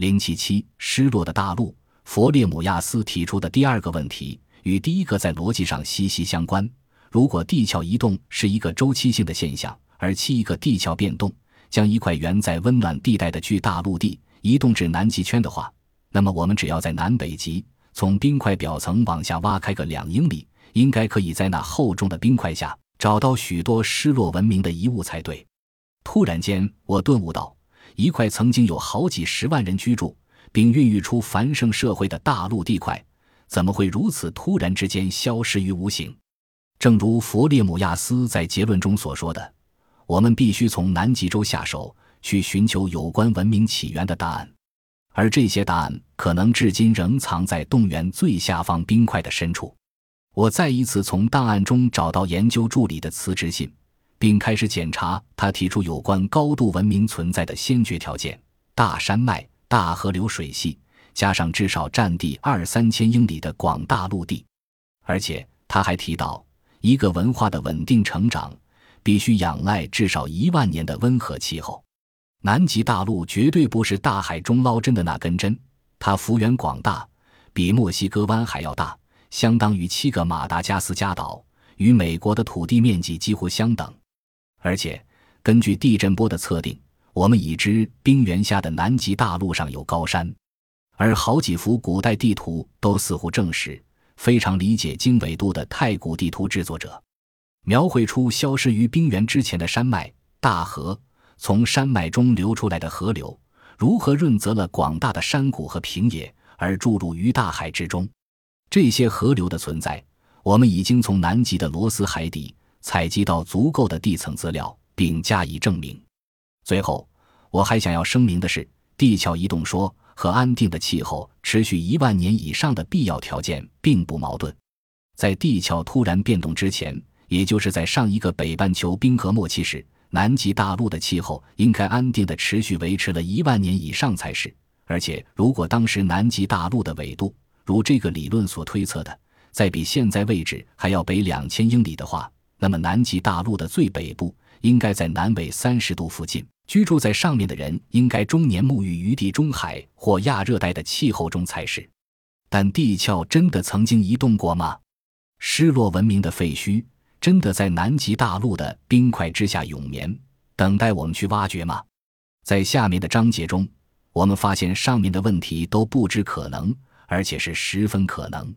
零七七失落的大陆，佛列姆亚斯提出的第二个问题与第一个在逻辑上息息相关。如果地壳移动是一个周期性的现象，而七一个地壳变动将一块原在温暖地带的巨大陆地移动至南极圈的话，那么我们只要在南北极从冰块表层往下挖开个两英里，应该可以在那厚重的冰块下找到许多失落文明的遗物才对。突然间，我顿悟到，一块曾经有好几十万人居住并孕育出繁盛社会的大陆地块，怎么会如此突然之间消失于无形？正如弗列姆亚斯在结论中所说的。我们必须从南极洲下手，去寻求有关文明起源的答案，而这些答案可能至今仍藏在动员最下方冰块的深处。我再一次从档案中找到研究助理的辞职信，并开始检查他提出有关高度文明存在的先决条件：大山脉、大河流水系，加上至少占地二三千英里的广大陆地。而且他还提到，一个文化的稳定成长。必须仰赖至少一万年的温和气候。南极大陆绝对不是大海中捞针的那根针，它幅员广大，比墨西哥湾还要大，相当于七个马达加斯加岛，与美国的土地面积几乎相等。而且，根据地震波的测定，我们已知冰原下的南极大陆上有高山，而好几幅古代地图都似乎证实，非常理解经纬度的太古地图制作者。描绘出消失于冰原之前的山脉、大河，从山脉中流出来的河流，如何润泽了广大的山谷和平野，而注入于大海之中。这些河流的存在，我们已经从南极的罗斯海底采集到足够的地层资料，并加以证明。最后，我还想要声明的是，地壳移动说和安定的气候持续一万年以上的必要条件并不矛盾。在地壳突然变动之前。也就是在上一个北半球冰河末期时，南极大陆的气候应该安定的持续维持了一万年以上才是。而且，如果当时南极大陆的纬度如这个理论所推测的，在比现在位置还要北两千英里的话，那么南极大陆的最北部应该在南纬三十度附近，居住在上面的人应该终年沐浴于地中海或亚热带的气候中才是。但地壳真的曾经移动过吗？失落文明的废墟？真的在南极大陆的冰块之下永眠，等待我们去挖掘吗？在下面的章节中，我们发现上面的问题都不知可能，而且是十分可能。